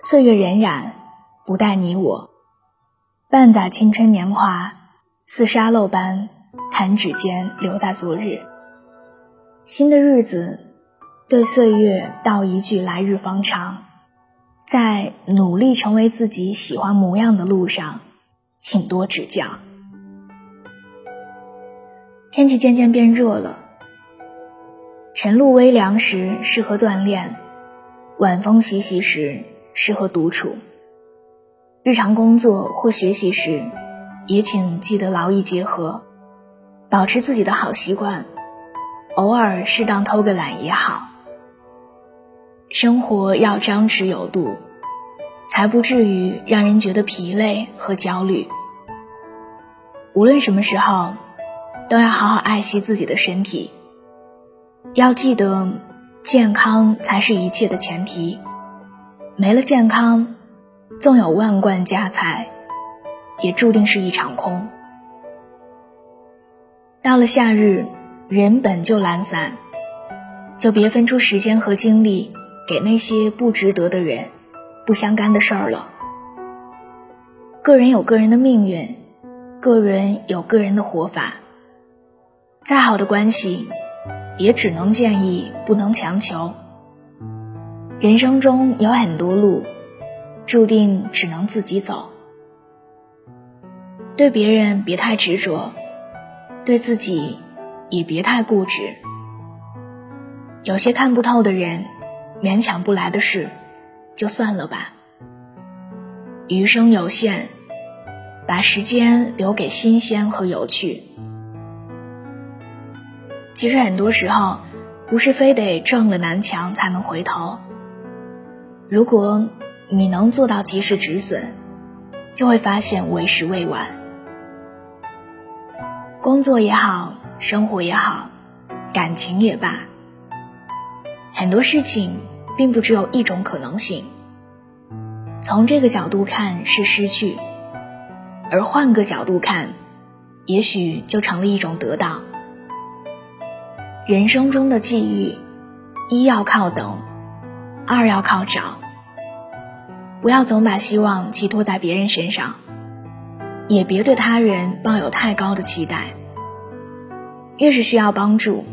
岁月荏苒，不待你我。半载青春年华，似沙漏般弹指间留在昨日。新的日子，对岁月道一句来日方长。在努力成为自己喜欢模样的路上，请多指教。天气渐渐变热了，晨露微凉时适合锻炼，晚风习习时。适合独处。日常工作或学习时，也请记得劳逸结合，保持自己的好习惯。偶尔适当偷个懒也好。生活要张弛有度，才不至于让人觉得疲累和焦虑。无论什么时候，都要好好爱惜自己的身体。要记得，健康才是一切的前提。没了健康，纵有万贯家财，也注定是一场空。到了夏日，人本就懒散，就别分出时间和精力给那些不值得的人、不相干的事儿了。个人有个人的命运，个人有个人的活法。再好的关系，也只能建议，不能强求。人生中有很多路，注定只能自己走。对别人别太执着，对自己也别太固执。有些看不透的人，勉强不来的事，就算了吧。余生有限，把时间留给新鲜和有趣。其实很多时候，不是非得撞了南墙才能回头。如果你能做到及时止损，就会发现为时未晚。工作也好，生活也好，感情也罢，很多事情并不只有一种可能性。从这个角度看是失去，而换个角度看，也许就成了一种得到。人生中的际遇，一要靠等。二要靠找，不要总把希望寄托在别人身上，也别对他人抱有太高的期待。越是需要帮助，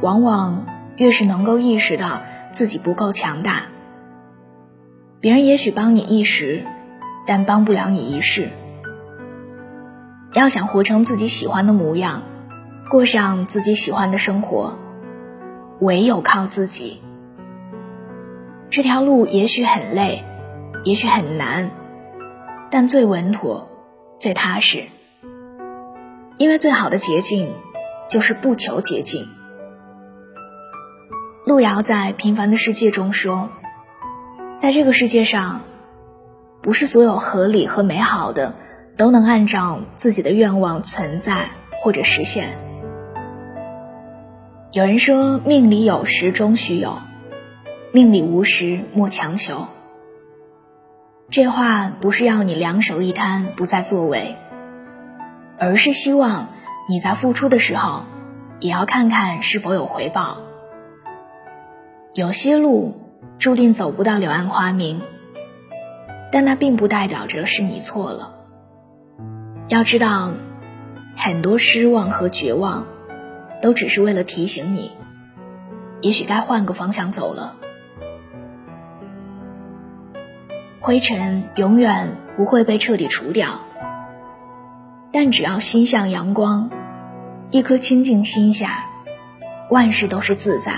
往往越是能够意识到自己不够强大。别人也许帮你一时，但帮不了你一世。要想活成自己喜欢的模样，过上自己喜欢的生活，唯有靠自己。这条路也许很累，也许很难，但最稳妥、最踏实。因为最好的捷径，就是不求捷径。路遥在《平凡的世界》中说：“在这个世界上，不是所有合理和美好的都能按照自己的愿望存在或者实现。”有人说：“命里有时终须有。”命里无时莫强求。这话不是要你两手一摊不再作为，而是希望你在付出的时候，也要看看是否有回报。有些路注定走不到柳暗花明，但那并不代表着是你错了。要知道，很多失望和绝望，都只是为了提醒你，也许该换个方向走了。灰尘永远不会被彻底除掉，但只要心向阳光，一颗清净心下，万事都是自在，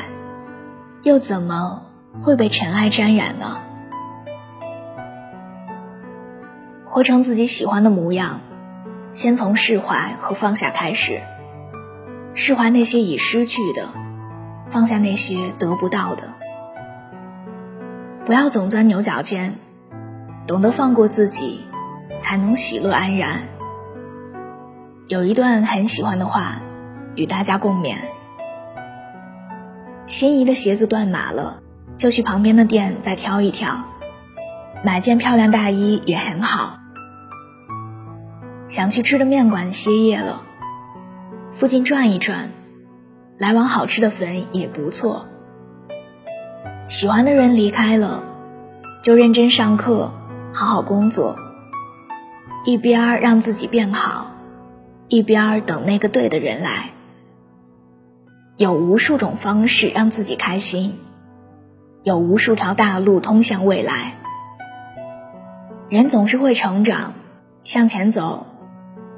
又怎么会被尘埃沾染呢？活成自己喜欢的模样，先从释怀和放下开始。释怀那些已失去的，放下那些得不到的，不要总钻牛角尖。懂得放过自己，才能喜乐安然。有一段很喜欢的话，与大家共勉：心仪的鞋子断码了，就去旁边的店再挑一挑；买件漂亮大衣也很好。想去吃的面馆歇业了，附近转一转，来碗好吃的粉也不错。喜欢的人离开了。就认真上课，好好工作，一边让自己变好，一边等那个对的人来。有无数种方式让自己开心，有无数条大路通向未来。人总是会成长，向前走，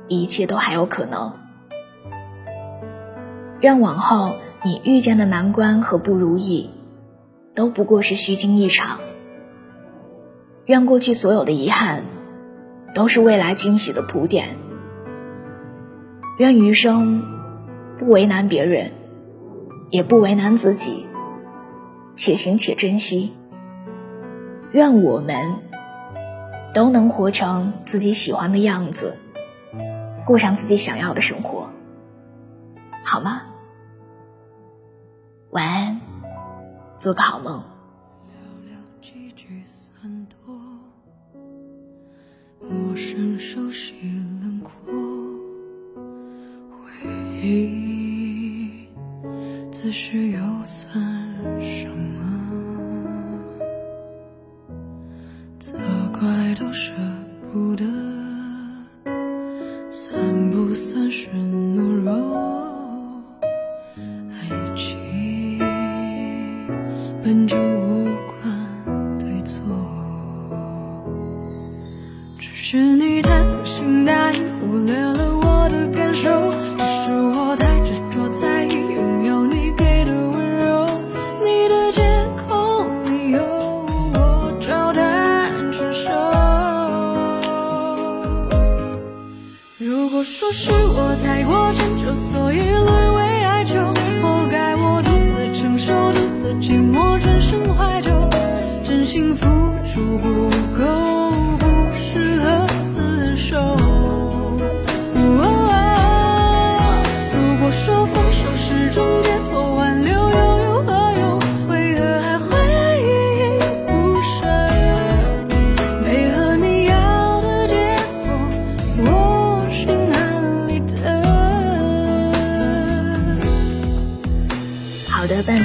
一切都还有可能。愿往后你遇见的难关和不如意，都不过是虚惊一场。愿过去所有的遗憾，都是未来惊喜的铺垫。愿余生不为难别人。也不为难自己，且行且珍惜。愿我们都能活成自己喜欢的样子，过上自己想要的生活，好吗？晚安，做个好梦。陌生熟悉轮廓，回忆。此时又算什么？责怪都舍不得，算不算是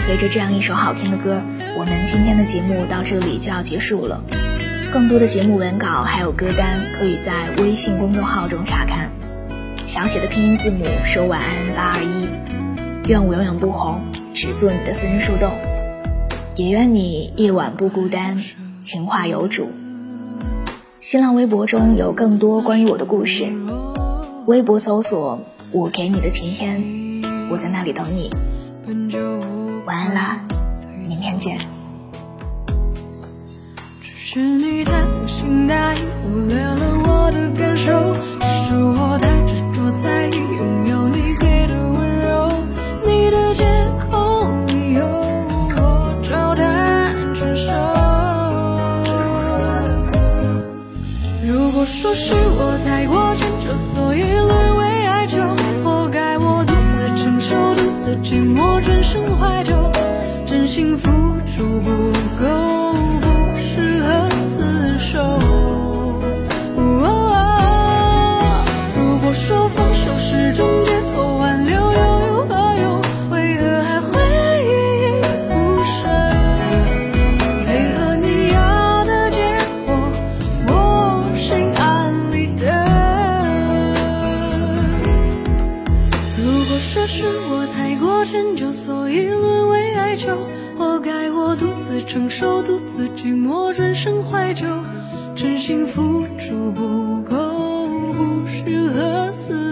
随着这样一首好听的歌，我们今天的节目到这里就要结束了。更多的节目文稿还有歌单，可以在微信公众号中查看。小写的拼音字母说晚安八二一，愿我永远不红，只做你的私人树洞。也愿你夜晚不孤单，情话有主。新浪微博中有更多关于我的故事，微博搜索我给你的晴天，我在那里等你。晚安啦，明天见。只是你太粗心大意，忽略了我的感受。只是我太执着在意拥有你给的温柔。你的借口理由，我照单全收。如果说是我太过迁就，所以是我太过迁就，所以沦为哀求。活该我独自承受，独自寂寞，转身怀旧，真心付出不够，不适合厮。